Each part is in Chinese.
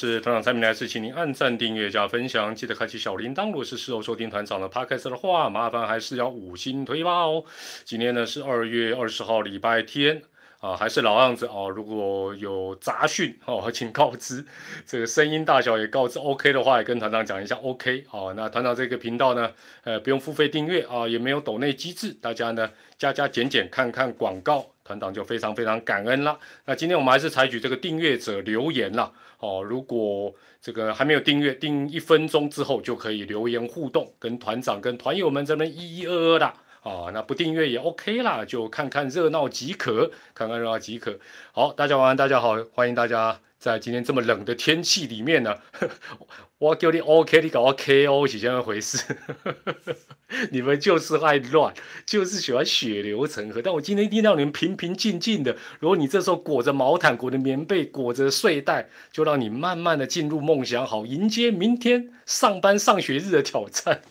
是团长蔡明来是请您按赞、订阅、加分享，记得开启小铃铛。如果是事后收听团长的 podcast 的话，麻烦还是要五星推吧哦。今天呢是二月二十号，礼拜天啊，还是老样子哦。如果有杂讯哦，请告知。这个声音大小也告知 OK 的话，也跟团长讲一下 OK 哦。那团长这个频道呢，呃，不用付费订阅啊，也没有抖内机制，大家呢加加减减看看广告。团长就非常非常感恩啦。那今天我们还是采取这个订阅者留言啦。哦。如果这个还没有订阅，订一分钟之后就可以留言互动，跟团长跟团友们这边一一二二的啊。那不订阅也 OK 啦，就看看热闹即可，看看热闹即可。好，大家晚安，大家好，欢迎大家在今天这么冷的天气里面呢。我叫你 OK，你搞我 KO 是这样回事。你们就是爱乱，就是喜欢血流成河。但我今天一定让你们平平静静的。如果你这时候裹着毛毯、裹着棉被、裹着睡袋，就让你慢慢的进入梦想，好迎接明天上班上学日的挑战。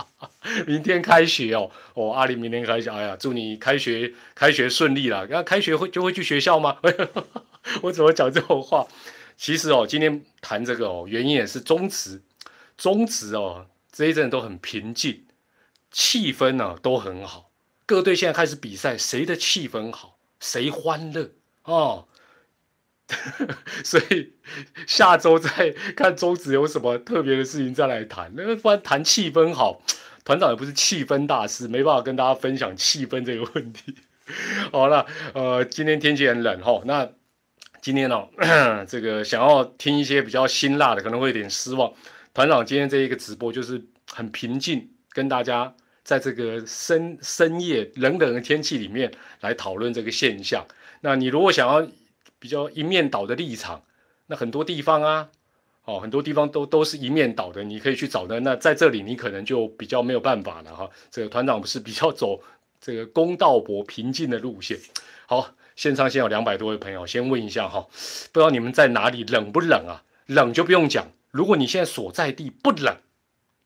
明天开学哦，哦，阿里明天开学，哎呀，祝你开学开学顺利啦。那开学会就会去学校吗？我怎么讲这种话？其实哦，今天谈这个哦，原因也是中职，中职哦这一阵都很平静，气氛呢都很好，各队现在开始比赛，谁的气氛好，谁欢乐哦，所以下周再看中职有什么特别的事情再来谈，那不然谈气氛好，团长也不是气氛大师，没办法跟大家分享气氛这个问题。好了，呃，今天天气很冷哈，那。今天呢，这个想要听一些比较辛辣的，可能会有点失望。团长今天这一个直播就是很平静，跟大家在这个深深夜冷冷的天气里面来讨论这个现象。那你如果想要比较一面倒的立场，那很多地方啊，哦，很多地方都都是一面倒的，你可以去找的。那在这里你可能就比较没有办法了哈。这个团长不是比较走这个公道博平静的路线，好。线上先有两百多位朋友，先问一下哈，不知道你们在哪里冷不冷啊？冷就不用讲，如果你现在所在地不冷，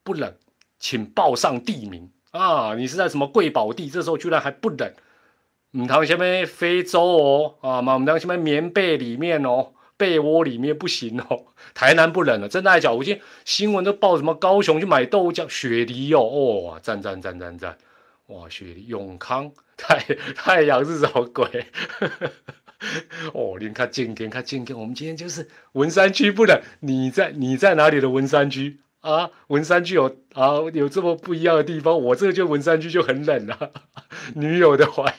不冷，请报上地名啊！你是在什么贵宝地？这时候居然还不冷？唔谈什么非洲哦啊嘛，唔谈什么棉被里面哦，被窝里面不行哦。台南不冷了，真的还假？我今天新闻都报什么高雄去买豆浆、雪梨哦，哦，赞赞赞赞赞，我去永康。太太阳是什么鬼？哦，你看健康，看健康。我们今天就是文山区不冷，你在你在哪里的文山区啊？文山区有啊有这么不一样的地方？我这个就文山区就很冷了。女友的怀，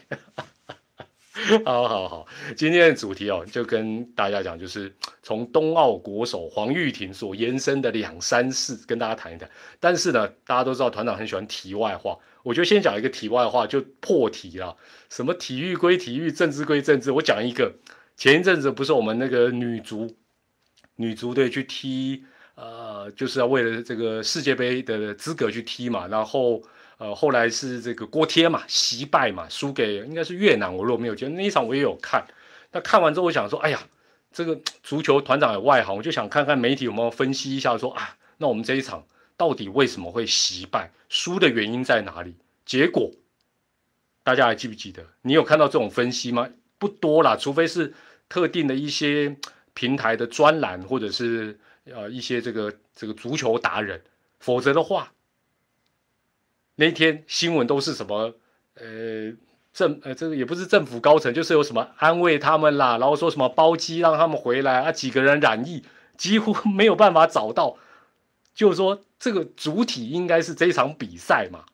好好好，今天的主题哦，就跟大家讲，就是从冬奥国手黄玉婷所延伸的两三事，跟大家谈一谈。但是呢，大家都知道团长很喜欢题外话。我就先讲一个题外话，就破题了。什么体育归体育，政治归政治。我讲一个，前一阵子不是我们那个女足，女足队去踢，呃，就是要为了这个世界杯的资格去踢嘛。然后，呃，后来是这个锅贴嘛，惜败嘛，输给应该是越南。我如果没有记得那一场，我也有看。那看完之后，我想说，哎呀，这个足球团长有外行，我就想看看媒体有没有分析一下，说啊，那我们这一场。到底为什么会惜败？输的原因在哪里？结果大家还记不记得？你有看到这种分析吗？不多啦，除非是特定的一些平台的专栏，或者是呃一些这个这个足球达人，否则的话，那天新闻都是什么？呃，政呃这个也不是政府高层，就是有什么安慰他们啦，然后说什么包机让他们回来啊，几个人染疫，几乎 没有办法找到。就是说，这个主体应该是这场比赛嘛，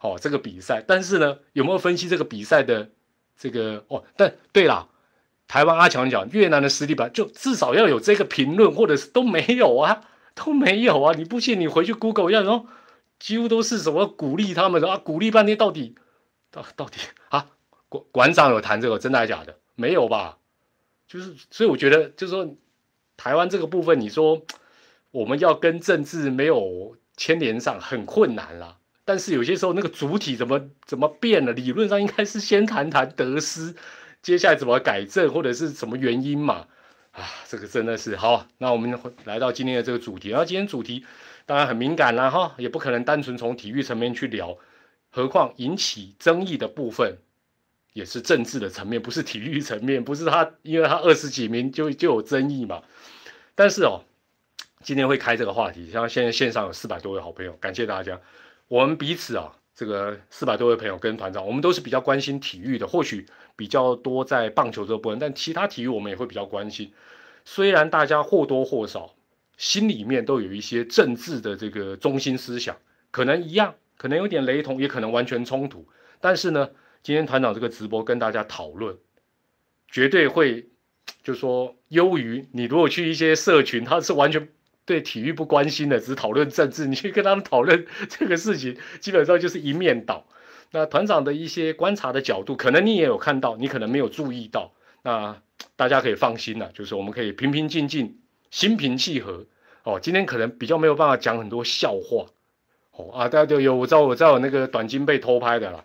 哦，这个比赛，但是呢，有没有分析这个比赛的这个哦？但对啦，台湾阿强讲越南的实力吧，就至少要有这个评论，或者是都没有啊，都没有啊！你不信，你回去 Google 一下，然后几乎都是什么鼓励他们的啊，鼓励半天，到底到到底啊？馆馆长有谈这个，真的还是假的？没有吧？就是，所以我觉得，就是说，台湾这个部分，你说。我们要跟政治没有牵连上很困难啦，但是有些时候那个主体怎么怎么变了？理论上应该是先谈谈得失，接下来怎么改正或者是什么原因嘛？啊，这个真的是好。那我们来到今天的这个主题，然后今天主题当然很敏感啦，哈，也不可能单纯从体育层面去聊，何况引起争议的部分也是政治的层面，不是体育层面，不是他 因为他二十几名就就有争议嘛？但是哦。今天会开这个话题，像现在线上有四百多位好朋友，感谢大家。我们彼此啊，这个四百多位朋友跟团长，我们都是比较关心体育的，或许比较多在棒球这部分，但其他体育我们也会比较关心。虽然大家或多或少心里面都有一些政治的这个中心思想，可能一样，可能有点雷同，也可能完全冲突，但是呢，今天团长这个直播跟大家讨论，绝对会就说优于你如果去一些社群，他是完全。对体育不关心的，只讨论政治。你去跟他们讨论这个事情，基本上就是一面倒。那团长的一些观察的角度，可能你也有看到，你可能没有注意到。那大家可以放心了，就是我们可以平平静静、心平气和。哦，今天可能比较没有办法讲很多笑话。哦啊，大家都有我知道，我知道有那个短金被偷拍的了。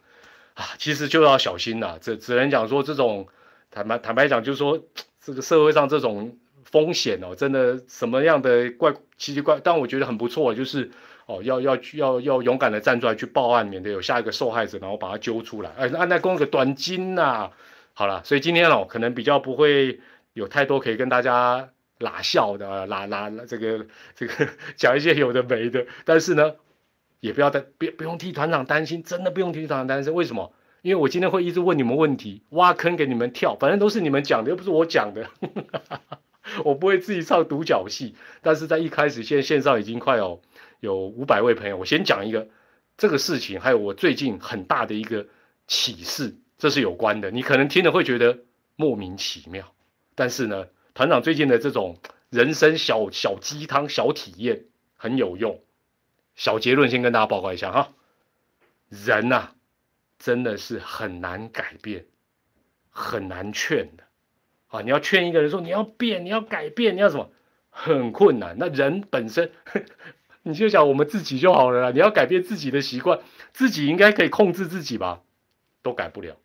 啊，其实就要小心了。这只能讲说，这种坦白坦白讲，就是说这个社会上这种。风险哦，真的什么样的怪奇奇怪，但我觉得很不错，就是哦，要要要要勇敢的站出来去报案，免得有下一个受害者，然后把他揪出来。哎，按那公个短金呐，好了，所以今天哦，可能比较不会有太多可以跟大家拉笑的，拉拉这个这个讲一些有的没的，但是呢，也不要担，不不用替团长担心，真的不用替团长担心。为什么？因为我今天会一直问你们问题，挖坑给你们跳，反正都是你们讲的，又不是我讲的。我不会自己唱独角戏，但是在一开始，现在线上已经快有有五百位朋友。我先讲一个这个事情，还有我最近很大的一个启示，这是有关的。你可能听了会觉得莫名其妙，但是呢，团长最近的这种人生小小鸡汤、小体验很有用。小结论先跟大家报告一下哈，人呐，真的是很难改变，很难劝的。啊，你要劝一个人说你要变，你要改变，你要什么？很困难。那人本身，你就想我们自己就好了啦。你要改变自己的习惯，自己应该可以控制自己吧？都改不了，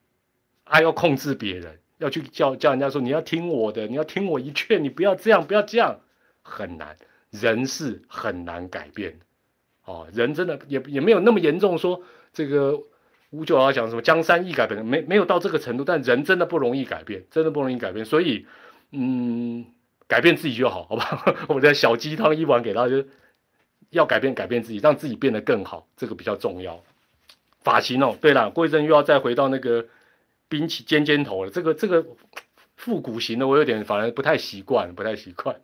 还要控制别人，要去叫叫人家说你要听我的，你要听我一劝，你不要这样，不要这样，很难。人是很难改变的。哦，人真的也也没有那么严重，说这个。五九要讲什么江山易改，变没没有到这个程度，但人真的不容易改变，真的不容易改变，所以，嗯，改变自己就好，好吧？我的小鸡汤一碗给大家，要改变改变自己，让自己变得更好，这个比较重要。发型哦，对了，过一阵又要再回到那个冰起尖尖头了，这个这个复古型的我有点反而不太习惯，不太习惯。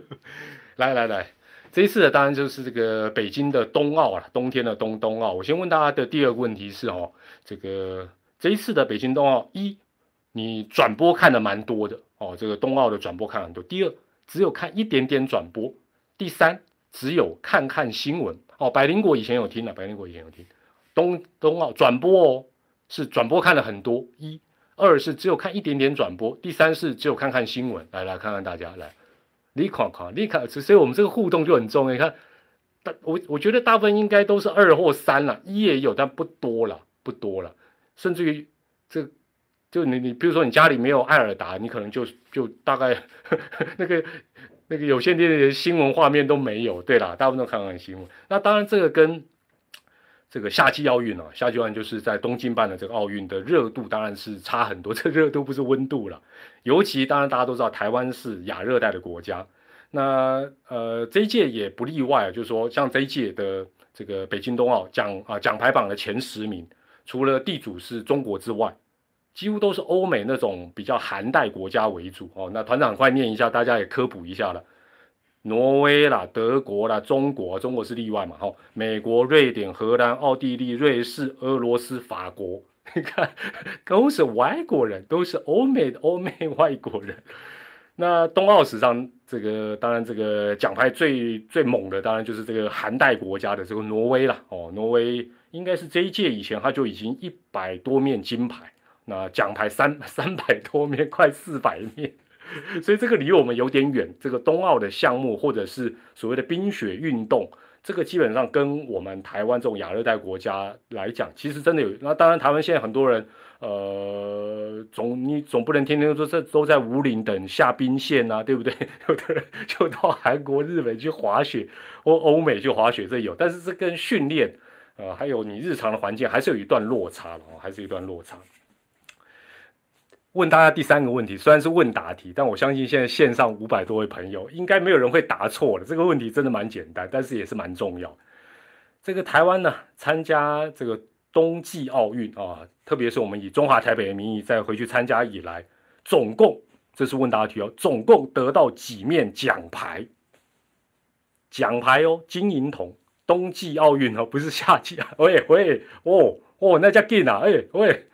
来来来。这一次的当然就是这个北京的冬奥了，冬天的冬冬奥。我先问大家的第二个问题是哦，这个这一次的北京冬奥，一你转播看的蛮多的哦，这个冬奥的转播看很多。第二，只有看一点点转播。第三，只有看看新闻哦。百灵果以前有听了，百灵果以前有听冬冬奥转播哦，是转播看了很多。一二是只有看一点点转播，第三是只有看看新闻。来来看看大家来。你看看，你看，所以我们这个互动就很重要。你看，大我我觉得大部分应该都是二或三了，一也有，但不多了，不多了。甚至于这，就你你，比如说你家里没有艾尔达，你可能就就大概 那个那个有线电视新闻画面都没有。对啦，大部分都看看新闻。那当然，这个跟这个夏季奥运啊，夏季奥运就是在东京办的这个奥运的热度当然是差很多。这热度不是温度了，尤其当然大家都知道台湾是亚热带的国家，那呃这一届也不例外啊，就是说像这一届的这个北京冬奥奖啊奖牌榜的前十名，除了地主是中国之外，几乎都是欧美那种比较寒带国家为主哦。那团长快念一下，大家也科普一下了。挪威啦、德国啦、中国，中国是例外嘛？哈，美国、瑞典、荷兰、奥地利、瑞士、俄罗斯、法国，你看都是外国人，都是欧美的欧美外国人。那冬奥史上，这个当然这个奖牌最最猛的，当然就是这个韩代国家的这个挪威了。哦，挪威应该是这一届以前他就已经一百多面金牌，那奖牌三三百多面，快四百面。所以这个离我们有点远。这个冬奥的项目，或者是所谓的冰雪运动，这个基本上跟我们台湾这种亚热带国家来讲，其实真的有。那当然，台湾现在很多人，呃，总你总不能天天说这都在五岭等下冰线啊，对不对？有的人就到韩国、日本去滑雪，或欧美去滑雪，这有。但是这跟训练，呃，还有你日常的环境，还是有一段落差的哦，还是一段落差。问大家第三个问题，虽然是问答题，但我相信现在线上五百多位朋友，应该没有人会答错了。这个问题真的蛮简单，但是也是蛮重要。这个台湾呢，参加这个冬季奥运啊，特别是我们以中华台北的名义再回去参加以来，总共这是问答题哦，总共得到几面奖牌？奖牌哦，金银铜，冬季奥运哦，不是夏季啊。喂喂，哦哦，那叫劲啊！哎喂。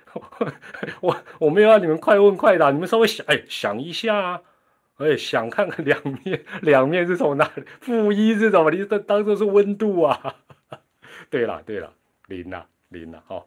我 我没有让你们快问快答，你们稍微想哎想一下啊，哎想看看两面 两面是从哪里？负一是什么？你当当做是温度啊？对了对了，零了零了哈。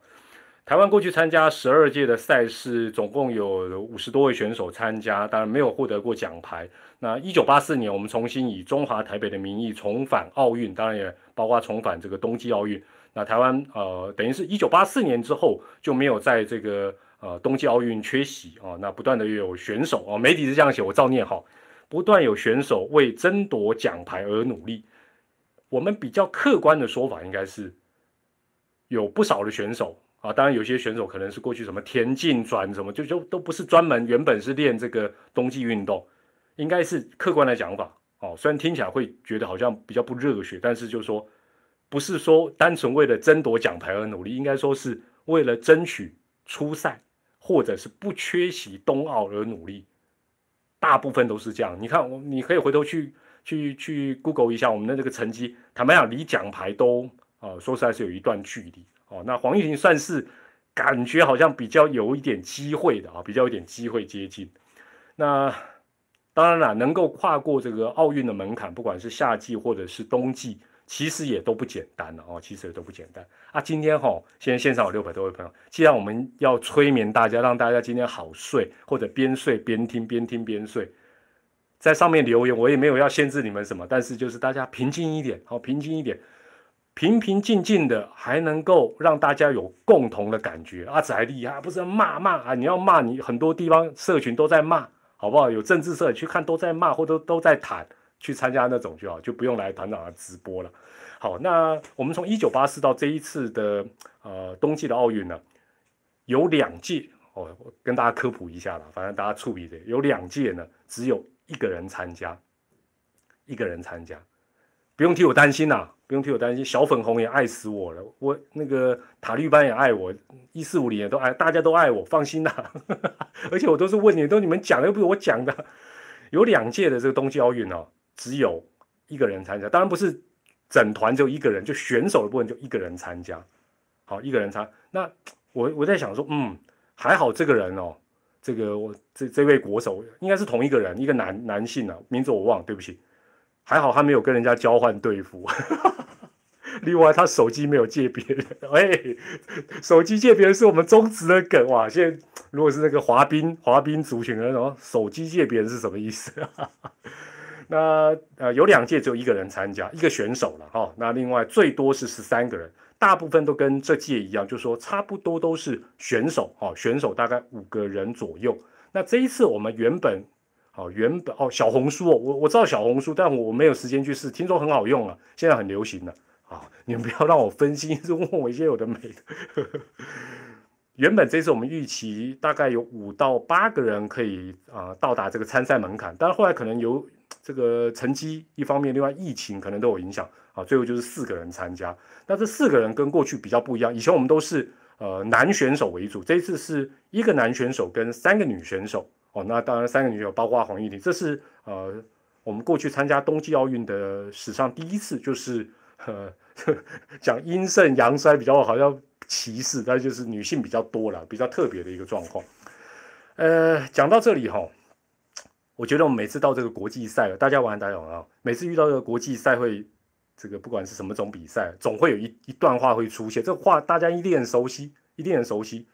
台湾过去参加十二届的赛事，总共有五十多位选手参加，当然没有获得过奖牌。那一九八四年，我们重新以中华台北的名义重返奥运，当然也包括重返这个冬季奥运。那台湾呃，等于是一九八四年之后就没有在这个呃冬季奥运缺席啊。那不断的有选手哦，媒体是这样写，我照念好，不断有选手为争夺奖牌而努力。我们比较客观的说法应该是，有不少的选手啊，当然有些选手可能是过去什么田径转什么，就就都不是专门原本是练这个冬季运动，应该是客观的讲法哦。虽然听起来会觉得好像比较不热血，但是就说。不是说单纯为了争夺奖牌而努力，应该说是为了争取出赛，或者是不缺席冬奥而努力。大部分都是这样。你看，我你可以回头去去去 Google 一下我们的这个成绩，坦白讲，离奖牌都啊，说实在是有一段距离哦。那黄玉婷算是感觉好像比较有一点机会的啊，比较有点机会接近。那当然了，能够跨过这个奥运的门槛，不管是夏季或者是冬季。其实也都不简单了哦，其实也都不简单啊。今天哈，现在线上有六百多位朋友，既然我们要催眠大家，让大家今天好睡，或者边睡边听，边听边睡，在上面留言，我也没有要限制你们什么，但是就是大家平静一点，好，平静一点，平平静静的，还能够让大家有共同的感觉。阿仔还厉害，不是骂骂啊，你要骂你很多地方社群都在骂，好不好？有政治社去看都在骂，或者都在谈。去参加那种就好，就不用来团长的直播了。好，那我们从一九八四到这一次的呃冬季的奥运呢，有两届哦，跟大家科普一下啦，反正大家触笔的有两届呢，只有一个人参加，一个人参加，不用替我担心呐，不用替我担心。小粉红也爱死我了，我那个塔利班也爱我，一四五零也都爱，大家都爱我，放心呐。而且我都是问你，都你们讲的，又不是我讲的。有两届的这个冬季奥运哦。只有一个人参加，当然不是整团就一个人，就选手的部分就一个人参加。好，一个人参。那我我在想说，嗯，还好这个人哦，这个我这这位国手应该是同一个人，一个男男性啊，名字我忘，对不起。还好他没有跟人家交换队服。另外，他手机没有借别人。哎，手机借别人是我们中职的梗哇！现在如果是那个滑冰滑冰族群的那种，手机借别人是什么意思？那呃有两届只有一个人参加，一个选手了哈。那另外最多是十三个人，大部分都跟这届一样，就是说差不多都是选手哈。选手大概五个人左右。那这一次我们原本哦原本哦小红书哦，我我知道小红书，但我没有时间去试，听说很好用啊，现在很流行的啊。你们不要让我分心，是问我一些有的没的。原本这次我们预期大概有五到八个人可以啊到达这个参赛门槛，但是后来可能有。这个成绩一方面，另外疫情可能都有影响啊。最后就是四个人参加，那这四个人跟过去比较不一样。以前我们都是呃男选手为主，这一次是一个男选手跟三个女选手哦。那当然三个女选手包括黄玉玲，这是呃我们过去参加冬季奥运的史上第一次，就是呃 讲阴盛阳衰比较好像歧视，但就是女性比较多了，比较特别的一个状况。呃，讲到这里哈。我觉得我们每次到这个国际赛，大家玩大家玩啊，每次遇到这个国际赛会，这个不管是什么种比赛，总会有一一段话会出现，这话大家一定很熟悉，一定很熟悉。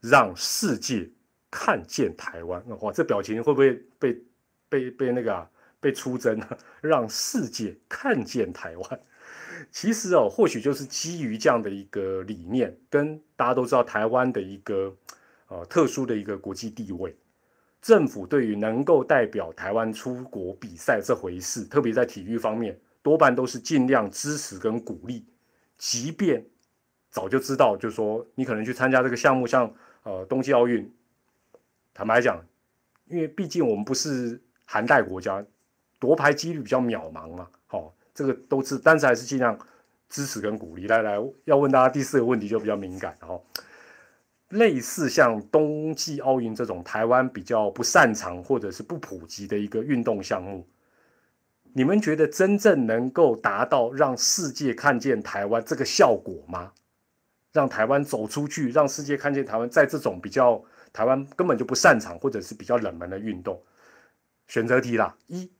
让世界看见台湾，哇，这表情会不会被被被那个啊被出征啊？让世界看见台湾，其实哦，或许就是基于这样的一个理念，跟大家都知道台湾的一个呃特殊的一个国际地位。政府对于能够代表台湾出国比赛这回事，特别在体育方面，多半都是尽量支持跟鼓励。即便早就知道，就是说你可能去参加这个项目，像呃冬季奥运，坦白讲，因为毕竟我们不是韩代国家，夺牌几率比较渺茫嘛。好，这个都是，但是还是尽量支持跟鼓励。来来，要问大家第四个问题就比较敏感，哈。类似像冬季奥运这种台湾比较不擅长或者是不普及的一个运动项目，你们觉得真正能够达到让世界看见台湾这个效果吗？让台湾走出去，让世界看见台湾在这种比较台湾根本就不擅长或者是比较冷门的运动，选择题啦：一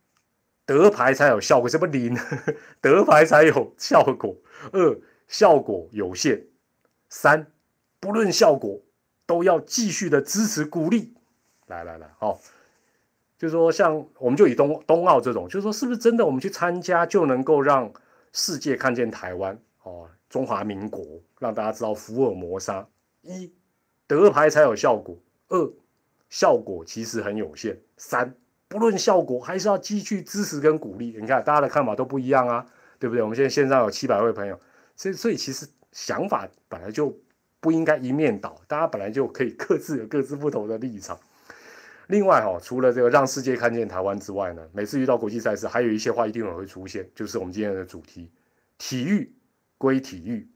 得牌才有效果，什么零 得牌才有效果；二效果有限；三。不论效果，都要继续的支持鼓励。来来来，好，就是说像我们就以冬冬奥这种，就是说是不是真的我们去参加就能够让世界看见台湾哦，中华民国，让大家知道福尔摩沙一得牌才有效果，二效果其实很有限，三不论效果还是要继续支持跟鼓励。你看大家的看法都不一样啊，对不对？我们现在线上有七百位朋友，所以所以其实想法本来就。不应该一面倒，大家本来就可以各自有各自不同的立场。另外哈，除了这个让世界看见台湾之外呢，每次遇到国际赛事，还有一些话一定会出现，就是我们今天的主题：体育归体育，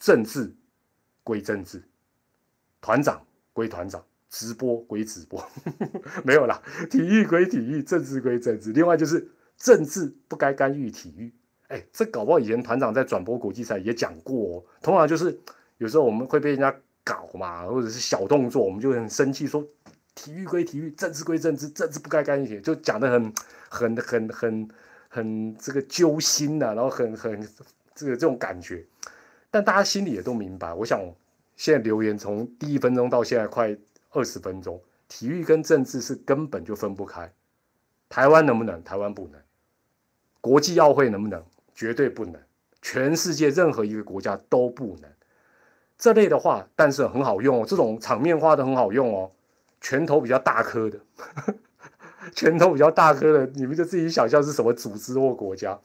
政治归政治，团长归团长，直播归直播，没有啦，体育归体育，政治归政治。另外就是政治不该干预体育。哎，这搞不好以前团长在转播国际赛也讲过，哦，通常就是。有时候我们会被人家搞嘛，或者是小动作，我们就很生气，说体育归体育，政治归政治，政治不该干预，就讲的很、很、很、很、很这个揪心呐，然后很、很这个这种感觉。但大家心里也都明白，我想现在留言从第一分钟到现在快二十分钟，体育跟政治是根本就分不开。台湾能不能？台湾不能。国际奥会能不能？绝对不能。全世界任何一个国家都不能。这类的话，但是很好用哦，这种场面话的很好用哦。拳头比较大颗的，拳头比较大颗的，你们就自己想象是什么组织或国家，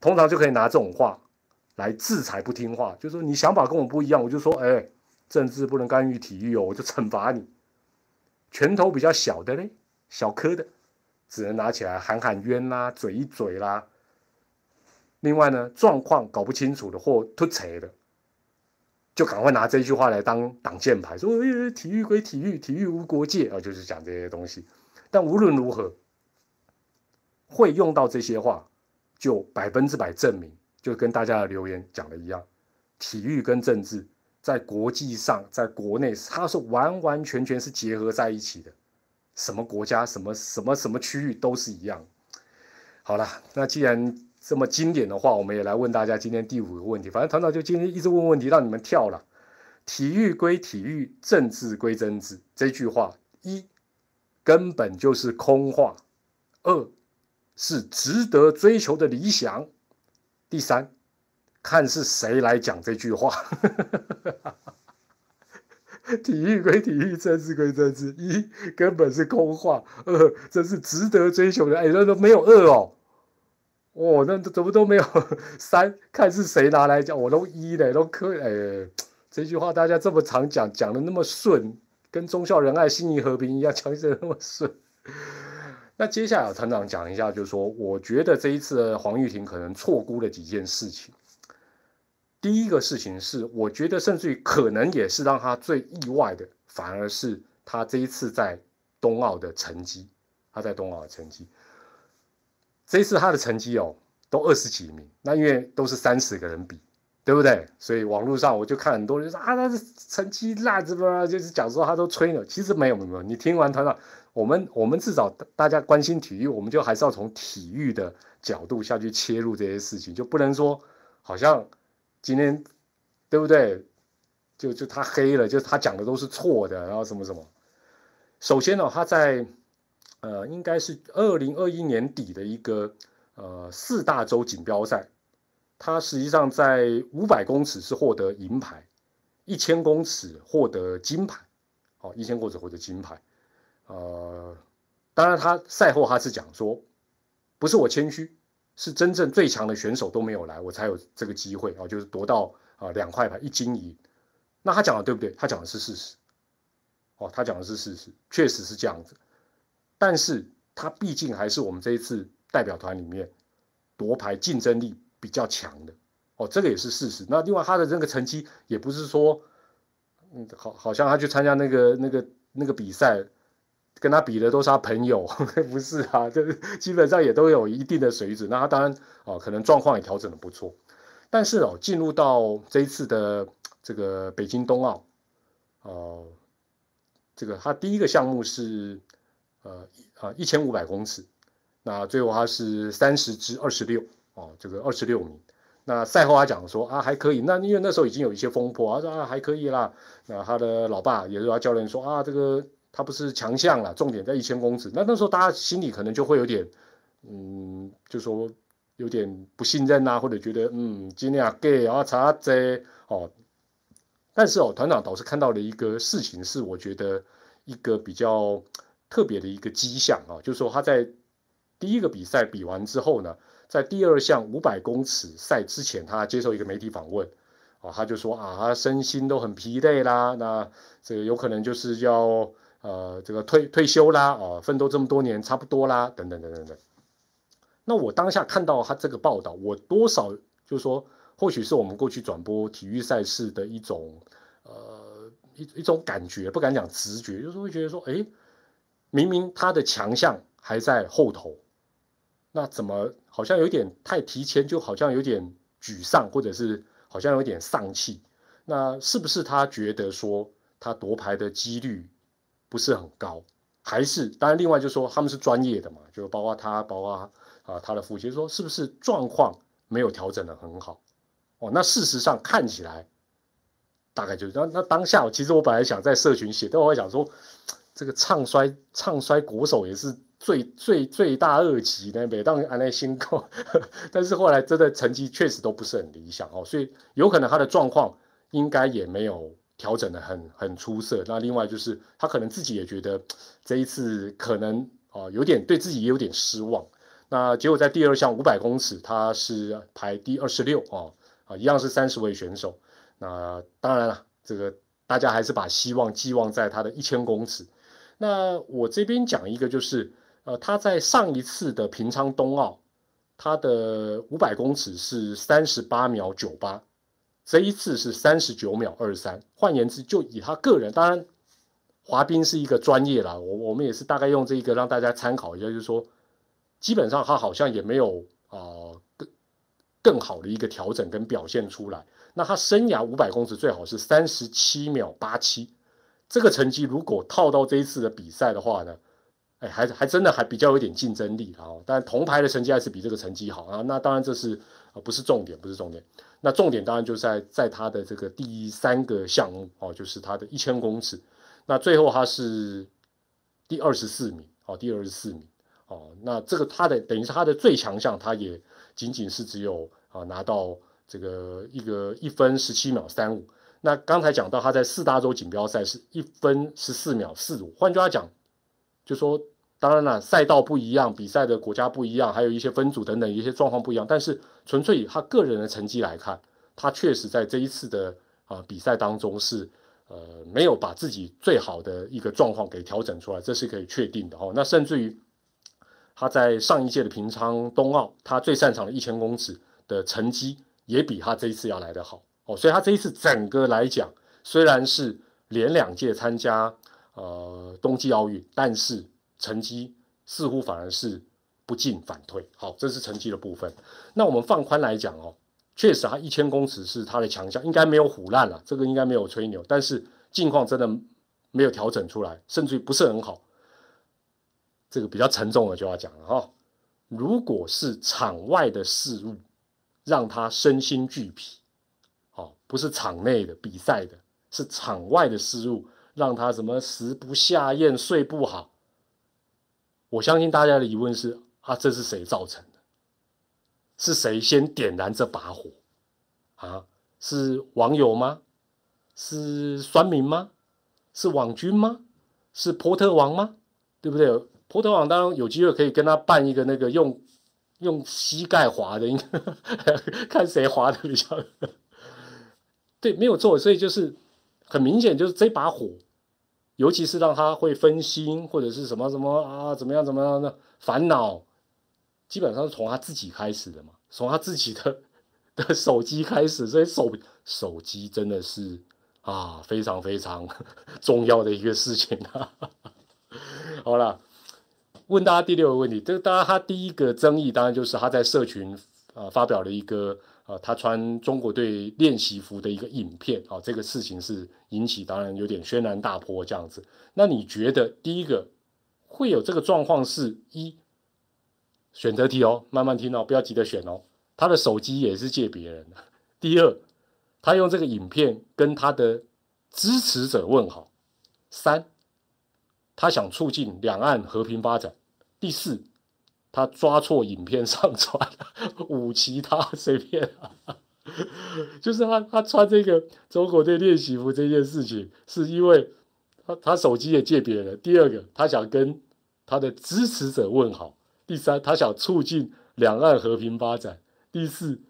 通常就可以拿这种话来制裁不听话，就说你想法跟我不一样，我就说，哎，政治不能干预体育哦，我就惩罚你。拳头比较小的嘞，小颗的，只能拿起来喊喊冤啦，嘴一嘴啦。另外呢，状况搞不清楚的或突扯的。就赶快拿这句话来当挡箭牌，说体育归体育，体育无国界啊，就是讲这些东西。但无论如何，会用到这些话，就百分之百证明，就跟大家的留言讲的一样，体育跟政治在国际上，在国内，它是完完全全是结合在一起的。什么国家，什么什么什么区域都是一样。好了，那既然。这么经典的话，我们也来问大家今天第五个问题。反正团长就今天一直问问题，让你们跳了。体育归体育，政治归政治，这句话一根本就是空话，二是值得追求的理想，第三看是谁来讲这句话。体育归体育，政治归政治，一根本是空话，二这是值得追求的。哎，那都没有二哦。哦，那怎么都没有 三？看是谁拿来讲，我都一嘞，都可哎。这句话大家这么常讲，讲的那么顺，跟忠孝仁爱、心义和平一样，讲起来那么顺。那接下来团长讲一下，就是说，我觉得这一次黄玉婷可能错估了几件事情。第一个事情是，我觉得甚至于可能也是让他最意外的，反而是他这一次在冬奥的成绩，他在冬奥的成绩。这一次他的成绩哦，都二十几名，那因为都是三十个人比，对不对？所以网络上我就看很多人说啊，他的成绩烂，怎么就是讲说他都吹了。其实没有没有，你听完团长，我们我们至少大家关心体育，我们就还是要从体育的角度下去切入这些事情，就不能说好像今天对不对？就就他黑了，就他讲的都是错的，然后什么什么。首先呢，他在。呃，应该是二零二一年底的一个呃四大洲锦标赛，他实际上在五百公尺是获得银牌，一千公尺获得金牌，好，一千公尺获得金牌，呃，当然他赛后他是讲说，不是我谦虚，是真正最强的选手都没有来，我才有这个机会啊，就是夺到啊两块牌一金一，那他讲的对不对？他讲的是事实。哦，他讲的是事实，确实是这样子。但是他毕竟还是我们这一次代表团里面夺牌竞争力比较强的哦，这个也是事实。那另外他的这个成绩也不是说，嗯，好，好像他去参加那个那个那个比赛，跟他比的都是他朋友，不是啊，这基本上也都有一定的水准。那他当然哦，可能状况也调整的不错。但是哦，进入到这一次的这个北京冬奥，哦，这个他第一个项目是。呃啊，一千五百公尺，那最后他是三十至二十六哦，这个二十六名。那赛后他讲说啊还可以，那因为那时候已经有一些风波，他说啊还可以啦。那他的老爸也是他教练说啊这个他不是强项了，重点在一千公尺。那那时候大家心里可能就会有点嗯，就说有点不信任啊，或者觉得嗯今天啊 gay 啊查这哦。但是哦，团长倒是看到了一个事情，是我觉得一个比较。特别的一个迹象啊，就是说他在第一个比赛比完之后呢，在第二项五百公尺赛之前，他接受一个媒体访问啊，他就说啊，他身心都很疲累啦，那这个有可能就是要呃这个退退休啦啊，奋斗这么多年差不多啦，等等等等等。那我当下看到他这个报道，我多少就是说，或许是我们过去转播体育赛事的一种呃一一种感觉，不敢讲直觉，就是会觉得说，哎。明明他的强项还在后头，那怎么好像有点太提前，就好像有点沮丧，或者是好像有点丧气？那是不是他觉得说他夺牌的几率不是很高？还是当然，另外就说他们是专业的嘛，就包括他，包括啊他的父亲说，是不是状况没有调整的很好？哦，那事实上看起来大概就是那那当下，其实我本来想在社群写，但我想说。这个唱衰唱衰国手也是最最最大恶极的，每当安内新购，但是后来真的成绩确实都不是很理想哦，所以有可能他的状况应该也没有调整的很很出色。那另外就是他可能自己也觉得这一次可能哦有点对自己也有点失望。那结果在第二项五百公尺他是排第二十六啊啊一样是三十位选手。那当然了，这个大家还是把希望寄望在他的一千公尺。那我这边讲一个，就是呃，他在上一次的平昌冬奥，他的五百公尺是三十八秒九八，这一次是三十九秒二三。换言之，就以他个人，当然滑冰是一个专业啦，我我们也是大概用这一个让大家参考一下，就是说，基本上他好像也没有啊更更好的一个调整跟表现出来。那他生涯五百公尺最好是三十七秒八七。这个成绩如果套到这一次的比赛的话呢，哎，还还真的还比较有点竞争力啊。但铜牌的成绩还是比这个成绩好啊。那当然这是啊不是重点，不是重点。那重点当然就在在他的这个第三个项目哦，就是他的一千公尺。那最后他是第二十四名哦，第二十四名哦。那这个他的等于是他的最强项，他也仅仅是只有啊拿到这个一个一分十七秒三五。那刚才讲到他在四大洲锦标赛是一分十四秒四五，换句话讲，就说当然了，赛道不一样，比赛的国家不一样，还有一些分组等等一些状况不一样，但是纯粹以他个人的成绩来看，他确实在这一次的啊比赛当中是呃没有把自己最好的一个状况给调整出来，这是可以确定的哦。那甚至于他在上一届的平昌冬奥，他最擅长的一千公尺的成绩也比他这一次要来得好。所以他这一次整个来讲，虽然是连两届参加呃冬季奥运，但是成绩似乎反而是不进反退。好，这是成绩的部分。那我们放宽来讲哦，确实他一千公尺是他的强项，应该没有虎烂了，这个应该没有吹牛。但是境况真的没有调整出来，甚至于不是很好。这个比较沉重的就要讲了哈。如果是场外的事物让他身心俱疲。不是场内的比赛的，是场外的失误，让他什么食不下咽、睡不好。我相信大家的疑问是：啊，这是谁造成的？是谁先点燃这把火？啊，是网友吗？是酸民吗？是网军吗？是波特王吗？对不对？波特王当然有机会可以跟他办一个那个用用膝盖滑的，应该 看谁滑的比较。对，没有错，所以就是很明显，就是这把火尤其是让他会分心或者是什么什么啊，怎么样怎么样的烦恼，基本上是从他自己开始的嘛，从他自己的的手机开始，所以手手机真的是啊非常非常 重要的一个事情啊。好了，问大家第六个问题，这个当然他第一个争议当然就是他在社群啊发表了一个。啊，他穿中国队练习服的一个影片啊，这个事情是引起当然有点轩然大波这样子。那你觉得第一个会有这个状况是一选择题哦，慢慢听哦，不要急着选哦。他的手机也是借别人的。第二，他用这个影片跟他的支持者问好。三，他想促进两岸和平发展。第四。他抓错影片上传，五其他随便，就是他他穿这个中国队练习服这件事情，是因为他他手机也借别人。第二个，他想跟他的支持者问好。第三，他想促进两岸和平发展。第四，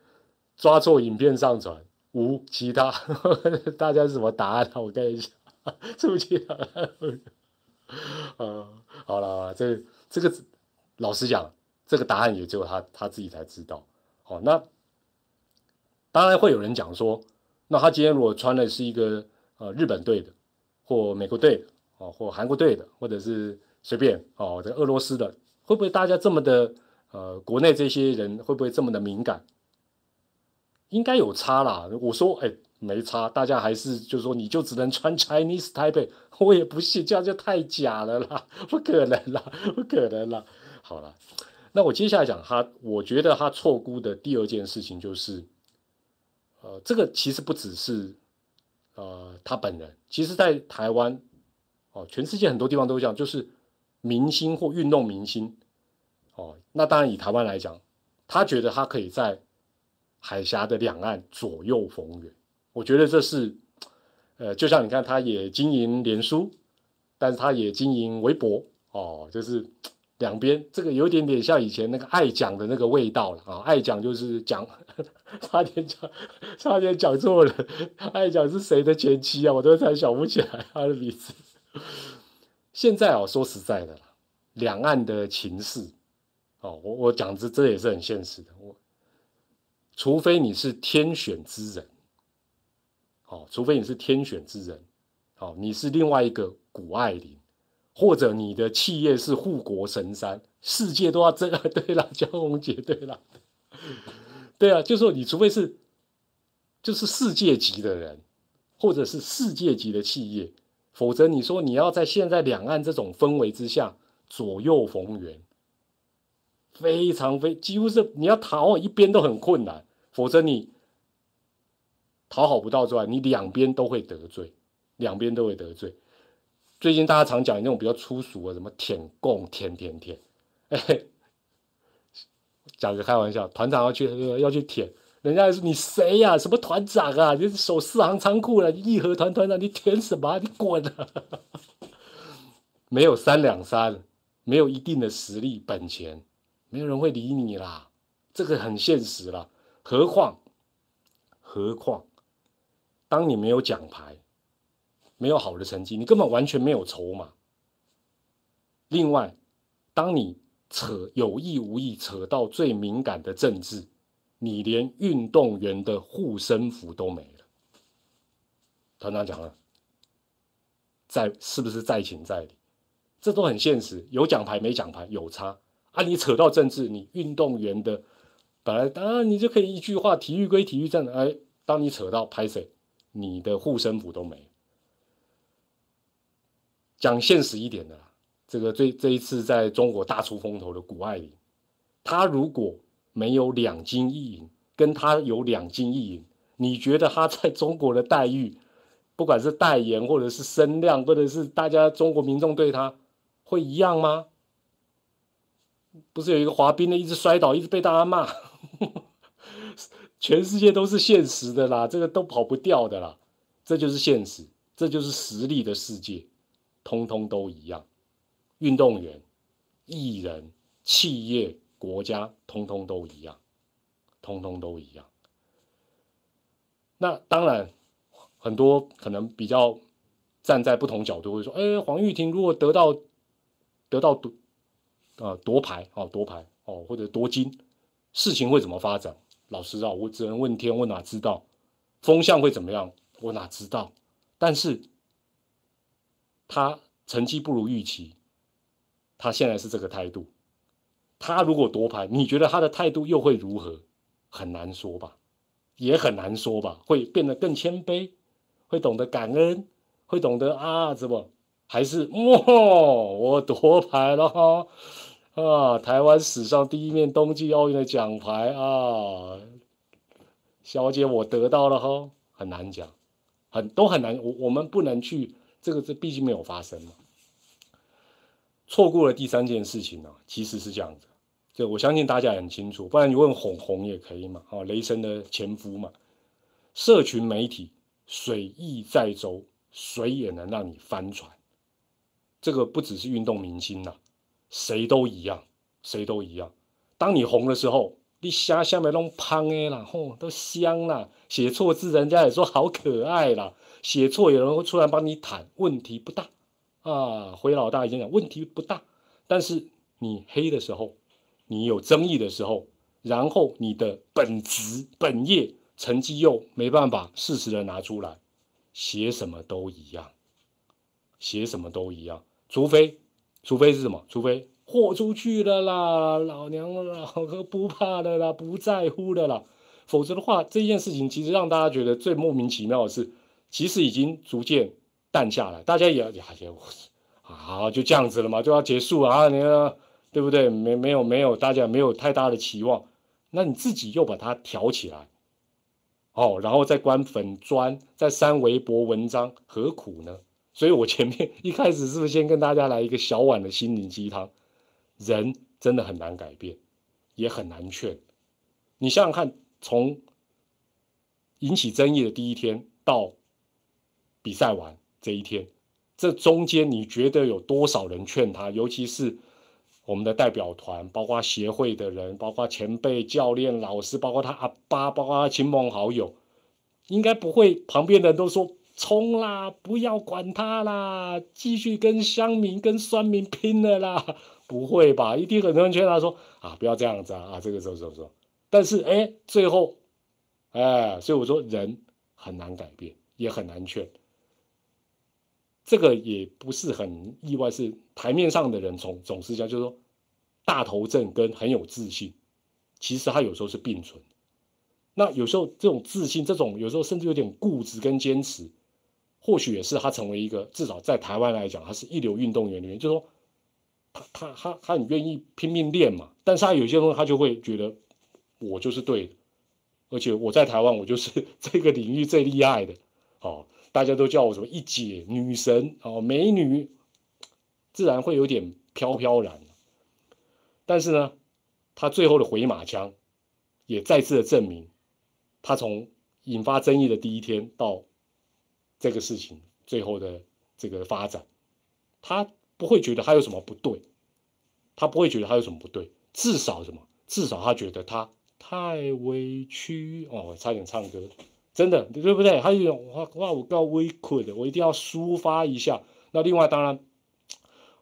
抓错影片上传。五其他，大家是什么答案？我看一下，促进两岸。呃，好了，这这个。老实讲，这个答案也只有他他自己才知道。好，那当然会有人讲说，那他今天如果穿的是一个呃日本队的，或美国队的，哦，或韩国队的，或者是随便哦，这俄罗斯的，会不会大家这么的呃，国内这些人会不会这么的敏感？应该有差啦。我说，哎，没差，大家还是就是说，你就只能穿 Chinese Taipei，我也不信，这样就太假了啦，不可能啦，不可能啦。好了，那我接下来讲他，我觉得他错估的第二件事情就是，呃，这个其实不只是，呃，他本人，其实在台湾，哦，全世界很多地方都这样，就是明星或运动明星，哦，那当然以台湾来讲，他觉得他可以在海峡的两岸左右逢源，我觉得这是，呃，就像你看，他也经营脸书，但是他也经营微博，哦，就是。两边这个有点点像以前那个爱讲的那个味道了啊！爱讲就是讲，差点讲，差点讲错了。爱讲是谁的前妻啊？我都才想不起来他的名字。现在哦，说实在的两岸的情势哦，我我讲这这也是很现实的。我除非你是天选之人，哦，除非你是天选之人，哦，你是另外一个谷爱凌。或者你的企业是护国神山，世界都要争。对了，江宏杰，对了，对啊，就是说你除非是，就是世界级的人，或者是世界级的企业，否则你说你要在现在两岸这种氛围之下左右逢源，非常非几乎是你要讨好一边都很困难，否则你讨好不到之外，你两边都会得罪，两边都会得罪。最近大家常讲那种比较粗俗的，什么舔共、舔舔舔，哎，讲个开玩笑，团长要去要去舔，人家说你谁呀？什么团长啊？你守四行仓库了？义和团团长，你舔什么？你滚啊！没有三两三，没有一定的实力本钱，没有人会理你啦。这个很现实了。何况，何况，当你没有奖牌。没有好的成绩，你根本完全没有筹码。另外，当你扯有意无意扯到最敏感的政治，你连运动员的护身符都没了。团长讲了，在是不是在情在理？这都很现实。有奖牌没奖牌有差啊！你扯到政治，你运动员的本来当然你就可以一句话：体育归体育，这样哎，当你扯到拍谁，你的护身符都没。讲现实一点的，这个这这一次在中国大出风头的谷爱凌，她如果没有两金一银，跟她有两金一银，你觉得她在中国的待遇，不管是代言或者是声量，或者是大家中国民众对她会一样吗？不是有一个滑冰的一直摔倒，一直被大家骂，全世界都是现实的啦，这个都跑不掉的啦，这就是现实，这就是实力的世界。通通都一样，运动员、艺人、企业、国家，通通都一样，通通都一样。那当然，很多可能比较站在不同角度会说，哎，黄玉婷如果得到得到夺啊夺牌哦夺牌哦或者夺金，事情会怎么发展？老实啊，我只能问天，我哪知道风向会怎么样？我哪知道？但是他成绩不如预期，他现在是这个态度。他如果夺牌，你觉得他的态度又会如何？很难说吧，也很难说吧。会变得更谦卑，会懂得感恩，会懂得啊，怎么还是哇，我夺牌了哈啊！台湾史上第一面冬季奥运的奖牌啊，小姐我得到了哈，很难讲，很都很难。我我们不能去这个，这毕竟没有发生嘛。错过了第三件事情呢，其实是这样子。这我相信大家也很清楚，不然你问红红也可以嘛，哦，雷神的前夫嘛。社群媒体水意载舟，谁也能让你翻船。这个不只是运动明星呐，谁都一样，谁都一样。当你红的时候，你下下面弄胖哎啦，吼，都香啦。写错字，人家也说好可爱啦。写错，有人会出来帮你弹，问题不大啊。回老大已经讲问题不大，但是你黑的时候。你有争议的时候，然后你的本职本业成绩又没办法适时的拿出来，写什么都一样，写什么都一样，除非，除非是什么？除非豁出去了啦，老娘老哥不怕的啦，不在乎的啦，否则的话，这件事情其实让大家觉得最莫名其妙的是，其实已经逐渐淡下来，大家也也也，啊，就这样子了嘛，就要结束了啊，你看。对不对？没没有没有，大家没有太大的期望，那你自己又把它挑起来，哦，然后再关粉砖，再删微博文章，何苦呢？所以我前面一开始是不是先跟大家来一个小碗的心灵鸡汤？人真的很难改变，也很难劝。你想想看，从引起争议的第一天到比赛完这一天，这中间你觉得有多少人劝他？尤其是。我们的代表团，包括协会的人，包括前辈教练、老师，包括他阿爸，包括他亲朋好友，应该不会。旁边的人都说冲啦，不要管他啦，继续跟乡民、跟酸民拼了啦，不会吧？一定很多人劝他说啊，不要这样子啊，啊，这个时候时候。但是哎，最后，哎，所以我说人很难改变，也很难劝。这个也不是很意外，是台面上的人总总是讲，就是说大头症跟很有自信，其实他有时候是并存。那有时候这种自信，这种有时候甚至有点固执跟坚持，或许也是他成为一个至少在台湾来讲，他是一流运动员里面，就是说他他他他很愿意拼命练嘛，但是他有些东西他就会觉得我就是对的，而且我在台湾我就是 这个领域最厉害的，哦。大家都叫我什么一姐女神哦，美女，自然会有点飘飘然。但是呢，他最后的回马枪，也再次的证明，他从引发争议的第一天到这个事情最后的这个发展，他不会觉得他有什么不对，他不会觉得他有什么不对，至少什么？至少他觉得他太委屈哦，差点唱歌。真的对不对？他有一种哇哇，我告委屈的，我一定要抒发一下。那另外当然，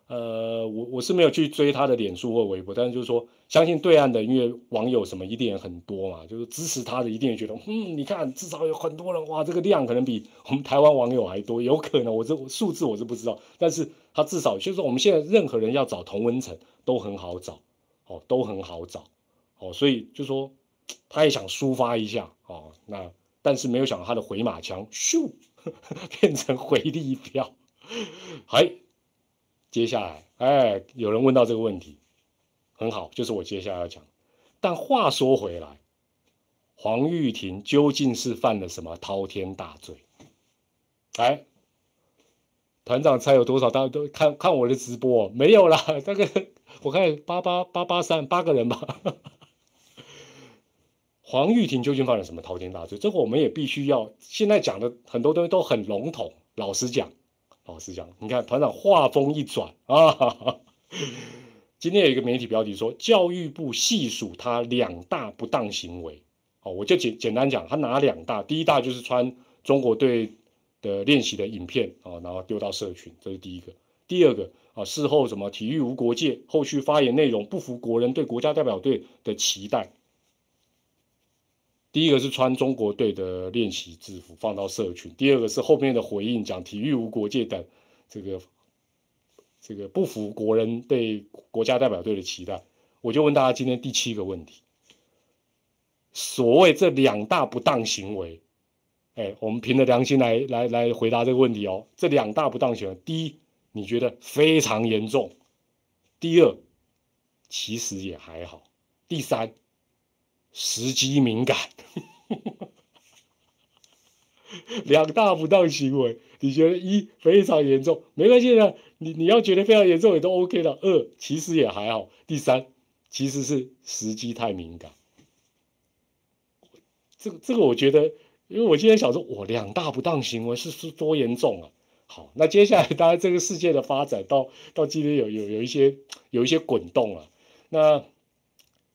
呃，我我是没有去追他的脸书或微博，但是就是说，相信对岸的因为网友什么一定也很多嘛，就是支持他的一定也觉得，嗯，你看至少有很多人哇，这个量可能比我们台湾网友还多，有可能我这数字我是不知道，但是他至少就是说，我们现在任何人要找同温层都很好找，哦，都很好找，哦，所以就说 他也想抒发一下，哦，那。但是没有想到他的回马枪咻 变成回力镖，还接下来哎，有人问到这个问题，很好，就是我接下来要讲。但话说回来，黄玉婷究竟是犯了什么滔天大罪？哎，团长猜有多少？大家都看看我的直播，没有啦，大概我看八八八八三八个人吧。黄玉婷究竟犯了什么滔天大罪？这个我们也必须要现在讲的很多东西都很笼统。老实讲，哦，是这样，你看团长话锋一转啊，今天有一个媒体标题说教育部细数他两大不当行为。哦，我就简简单讲，他拿两大，第一大就是穿中国队的练习的影片啊，然后丢到社群，这是第一个。第二个啊，事后什么体育无国界，后续发言内容不符国人对国家代表队的期待。第一个是穿中国队的练习制服放到社群，第二个是后面的回应讲体育无国界等这个这个不符国人对国家代表队的期待。我就问大家今天第七个问题：所谓这两大不当行为，哎，我们凭着良心来来来回答这个问题哦。这两大不当行为，第一。你觉得非常严重。第二，其实也还好。第三，时机敏感。两大不当行为，你觉得一非常严重，没关系的。你你要觉得非常严重也都 OK 的。二，其实也还好。第三，其实是时机太敏感。这个这个，我觉得，因为我今天想说，我两大不当行为是是多严重啊？好，那接下来当然这个世界的发展到到今天有有有一些有一些滚动了。那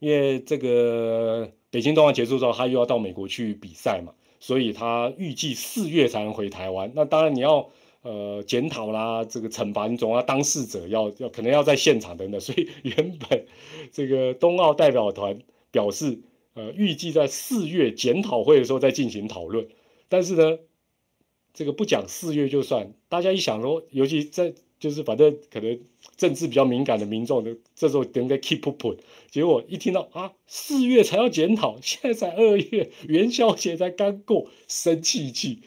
因为这个北京冬奥结束之后，他又要到美国去比赛嘛，所以他预计四月才能回台湾。那当然你要呃检讨啦，这个惩罚总要当事者要要可能要在现场等等。所以原本这个冬奥代表团表示，呃预计在四月检讨会的时候再进行讨论，但是呢。这个不讲四月就算，大家一想说，尤其在就是反正可能政治比较敏感的民众的这时候应该 keep up，结果一听到啊四月才要检讨，现在才二月元宵节才刚过，生气气，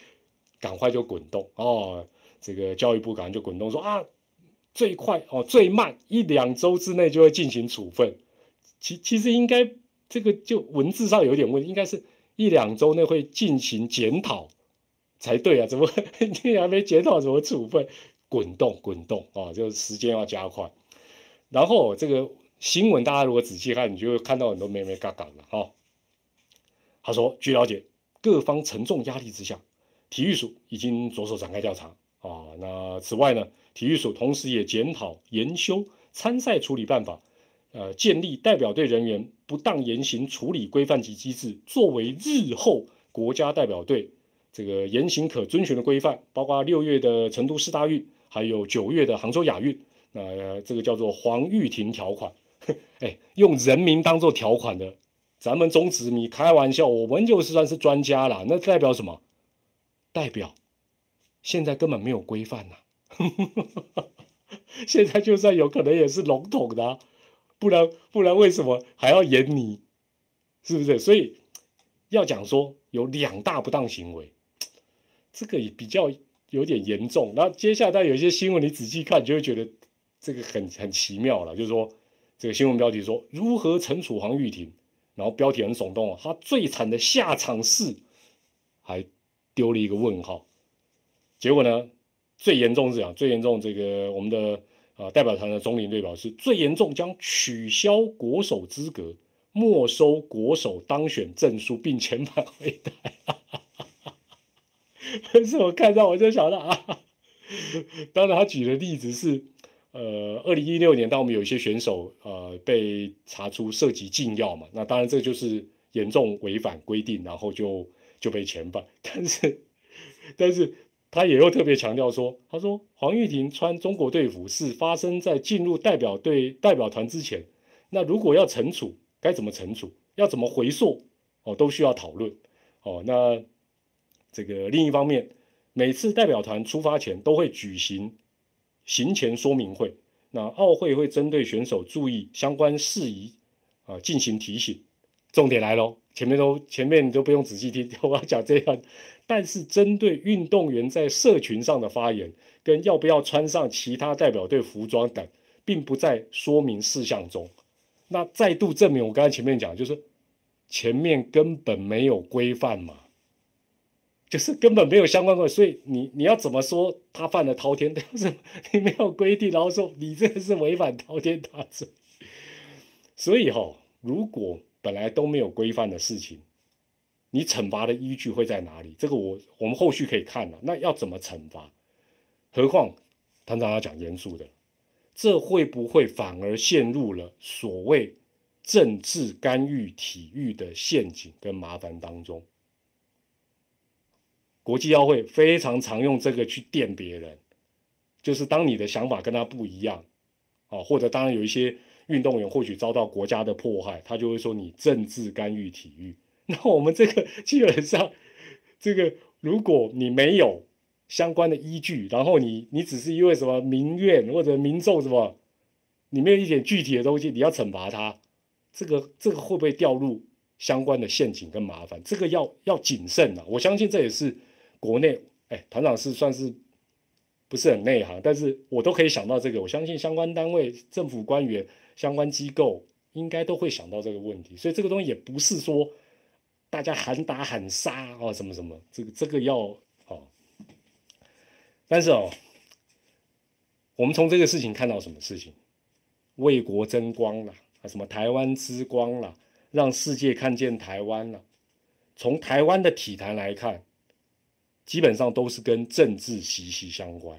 赶快就滚动哦，这个教育部赶快就滚动说啊最快哦最慢一两周之内就会进行处分，其其实应该这个就文字上有点问题，应该是一两周内会进行检讨。才对啊！怎么 你还没检讨怎么处分？滚动滚动啊！就是时间要加快。然后这个新闻大家如果仔细看，你就会看到很多咩咩嘎嘎的哈。他说：据了解，各方沉重压力之下，体育署已经着手展开调查啊。那此外呢，体育署同时也检讨研修参赛处理办法，呃，建立代表队人员不当言行处理规范及机制，作为日后国家代表队。这个言行可遵循的规范，包括六月的成都市大运，还有九月的杭州亚运，那这个叫做黄玉婷条款，哎，用人民当做条款的，咱们中职迷开玩笑，我们就是算是专家了，那代表什么？代表现在根本没有规范呐，现在就算有可能也是笼统的，不然不然为什么还要严你？是不是？所以要讲说有两大不当行为。这个也比较有点严重，那接下来有一些新闻，你仔细看就会觉得这个很很奇妙了。就是说，这个新闻标题说如何惩处黄玉婷，然后标题很耸动啊，他最惨的下场是，还丢了一个问号。结果呢，最严重是讲最严重，这个我们的呃代表团的中领队表示，最严重将取消国手资格，没收国手当选证书，并遣返回台。但 是我看到我就想到啊，当然他举的例子是，呃，二零一六年当我们有一些选手呃被查出涉及禁药嘛，那当然这就是严重违反规定，然后就就被遣返。但是，但是他也又特别强调说，他说黄玉婷穿中国队服是发生在进入代表队代表团之前，那如果要惩处，该怎么惩处，要怎么回溯，哦，都需要讨论，哦，那。这个另一方面，每次代表团出发前都会举行行前说明会，那奥会会针对选手注意相关事宜啊进行提醒。重点来喽，前面都前面你都不用仔细听，我要讲这样。但是针对运动员在社群上的发言，跟要不要穿上其他代表队服装等，并不在说明事项中。那再度证明我刚才前面讲，就是前面根本没有规范嘛。就是根本没有相关的，所以你你要怎么说他犯了滔天大罪？你没有规定，然后说你这个是违反滔天大罪。所以哈，如果本来都没有规范的事情，你惩罚的依据会在哪里？这个我我们后续可以看了。那要怎么惩罚？何况团长要讲严肃的，这会不会反而陷入了所谓政治干预体育的陷阱跟麻烦当中？国际奥会非常常用这个去电别人，就是当你的想法跟他不一样，啊，或者当然有一些运动员或许遭到国家的迫害，他就会说你政治干预体育。那我们这个基本上，这个如果你没有相关的依据，然后你你只是因为什么民怨或者民众什么，你没有一点具体的东西，你要惩罚他，这个这个会不会掉入相关的陷阱跟麻烦？这个要要谨慎啊！我相信这也是国内哎团长是算是不是很内行，但是我都可以想到这个。我相信相关单位、政府官员、相关机构应该都会想到这个问题，所以这个东西也不是说。大家喊打喊杀啊，什么什么，这个这个要哦。但是哦，我们从这个事情看到什么事情？为国争光了啊，什么台湾之光了，让世界看见台湾了。从台湾的体坛来看，基本上都是跟政治息息相关，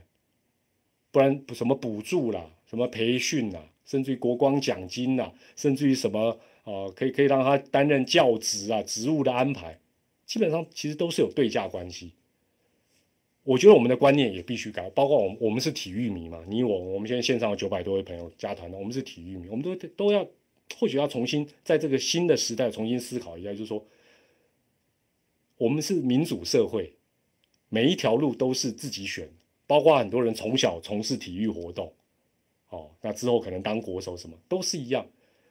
不然什么补助啦，什么培训啦，甚至于国光奖金啦，甚至于什么。呃，可以可以让他担任教职啊，职务的安排，基本上其实都是有对价关系。我觉得我们的观念也必须改，包括我们我们是体育迷嘛，你我我们现在线上有九百多位朋友加团的，我们是体育迷，我们都都要或许要重新在这个新的时代重新思考一下，就是说，我们是民主社会，每一条路都是自己选，包括很多人从小从事体育活动，哦，那之后可能当国手什么都是一样。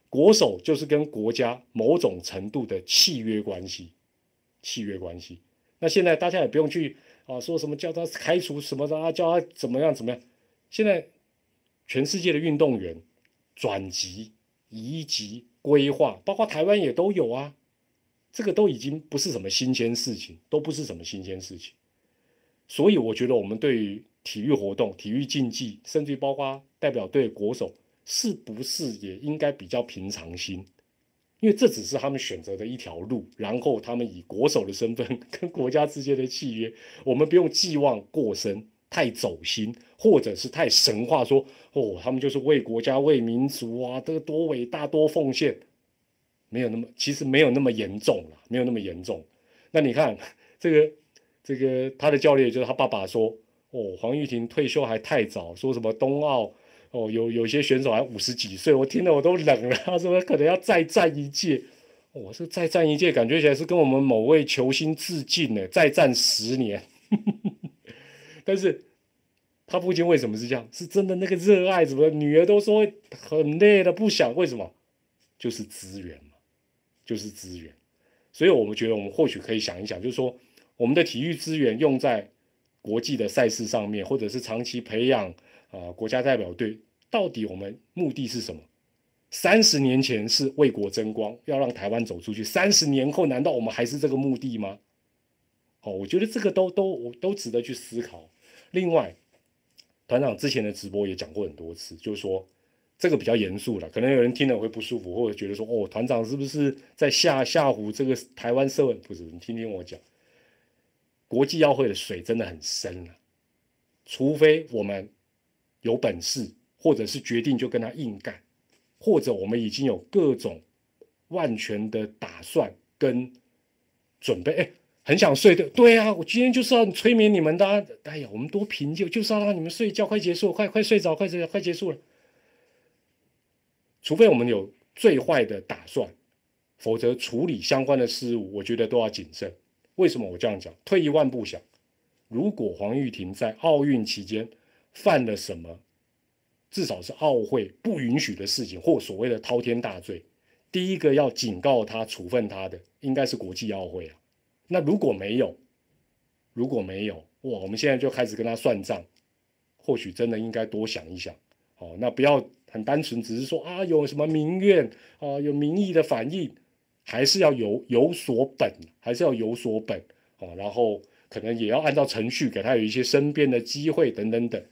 国手就是跟国家某种程度的契约关系，契约关系。那现在大家也不用去啊，说什么叫他开除什么的啊，叫他怎么样怎么样。现在全世界的运动员转籍、移籍、规划，包括台湾也都有啊。这个都已经不是什么新鲜事情，都不是什么新鲜事情。所以我觉得我们对于体育活动、体育竞技，甚至包括代表队国手。是不是也应该比较平常心？因为这只是他们选择的一条路，然后他们以国手的身份跟国家之间的契约，我们不用寄望过深、太走心，或者是太神话，说哦，他们就是为国家、为民族啊，这个多伟大、多奉献，没有那么，其实没有那么严重了，没有那么严重。那你看这个这个他的教练就是他爸爸说，哦，黄玉婷退休还太早，说什么冬奥。哦，有有些选手还五十几岁，我听了我都冷了。他说可能要再战一届，我说再战一届，感觉起来是跟我们某位球星致敬呢，再战十年。但是他父亲为什么是这样？是真的那个热爱，怎么女儿都说很累了，不想为什么？就是资源嘛，就是资源。所以我们觉得，我们或许可以想一想，就是说，我们的体育资源用在国际的赛事上面，或者是长期培养。啊，国家代表队到底我们目的是什么？三十年前是为国争光，要让台湾走出去。三十年后，难道我们还是这个目的吗？哦，我觉得这个都都都值得去思考。另外，团长之前的直播也讲过很多次，就是说这个比较严肃了，可能有人听了会不舒服，或者觉得说哦，团长是不是在吓吓唬这个台湾社会？不是，你听听我讲，国际奥会的水真的很深啊，除非我们。有本事，或者是决定就跟他硬干，或者我们已经有各种万全的打算跟准备。哎，很想睡的，对啊，我今天就是要催眠你们的。哎呀，我们多平静，就是要让你们睡觉，快结束，快快睡着，快睡，快结束了。除非我们有最坏的打算，否则处理相关的事物，我觉得都要谨慎。为什么我这样讲？退一万步想，如果黄玉婷在奥运期间，犯了什么？至少是奥会不允许的事情，或所谓的滔天大罪。第一个要警告他、处分他的，应该是国际奥会啊。那如果没有，如果没有，哇，我们现在就开始跟他算账。或许真的应该多想一想。哦，那不要很单纯，只是说啊，有什么民怨啊，有民意的反应，还是要有有所本，还是要有所本。哦，然后可能也要按照程序给他有一些申辩的机会，等等等。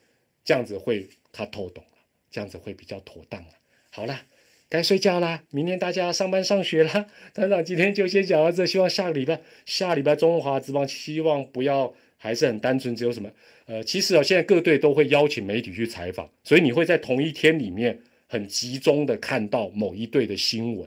这样子会他透懂了，这样子会比较妥当了。好了，该睡觉啦，明天大家上班上学啦。团长今天就先讲到这，希望下个礼拜，下礼拜中华之邦希望不要还是很单纯，只有什么？呃，其实啊，现在各队都会邀请媒体去采访，所以你会在同一天里面很集中的看到某一队的新闻，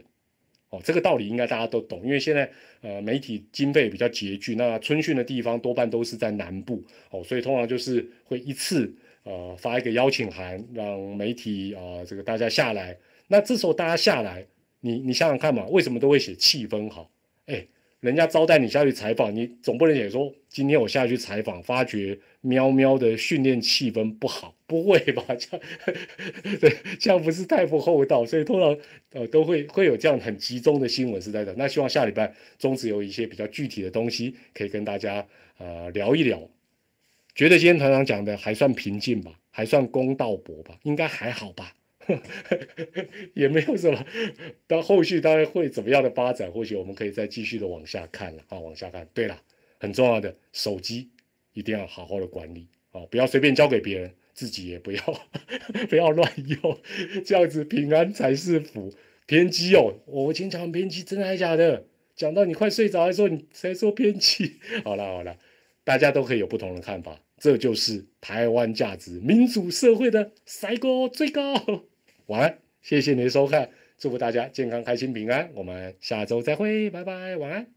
哦，这个道理应该大家都懂，因为现在呃媒体经费比较拮据，那春训的地方多半都是在南部哦，所以通常就是会一次呃发一个邀请函，让媒体啊这个大家下来。那这时候大家下来，你你想想看嘛，为什么都会写气氛好？哎。人家招待你下去采访，你总不能也说今天我下去采访，发觉喵喵的训练气氛不好，不会吧？这样 对，这样不是太不厚道。所以通常呃都会会有这样很集中的新闻是在的。那希望下礼拜中止有一些比较具体的东西可以跟大家呃聊一聊。觉得今天团长讲的还算平静吧？还算公道博吧？应该还好吧？也没有什么，到后续大概会怎么样的发展，或许我们可以再继续的往下看了啊，往下看。对了，很重要的手机一定要好好的管理啊，不要随便交给别人，自己也不要 不要乱用，这样子平安才是福。偏激哦，我经常偏激，真的还是假的？讲到你快睡着，还说你才说偏激。好了好了，大家都可以有不同的看法，这就是台湾价值民主社会的赛高最高。晚安，谢谢你的收看，祝福大家健康、开心、平安。我们下周再会，拜拜，晚安。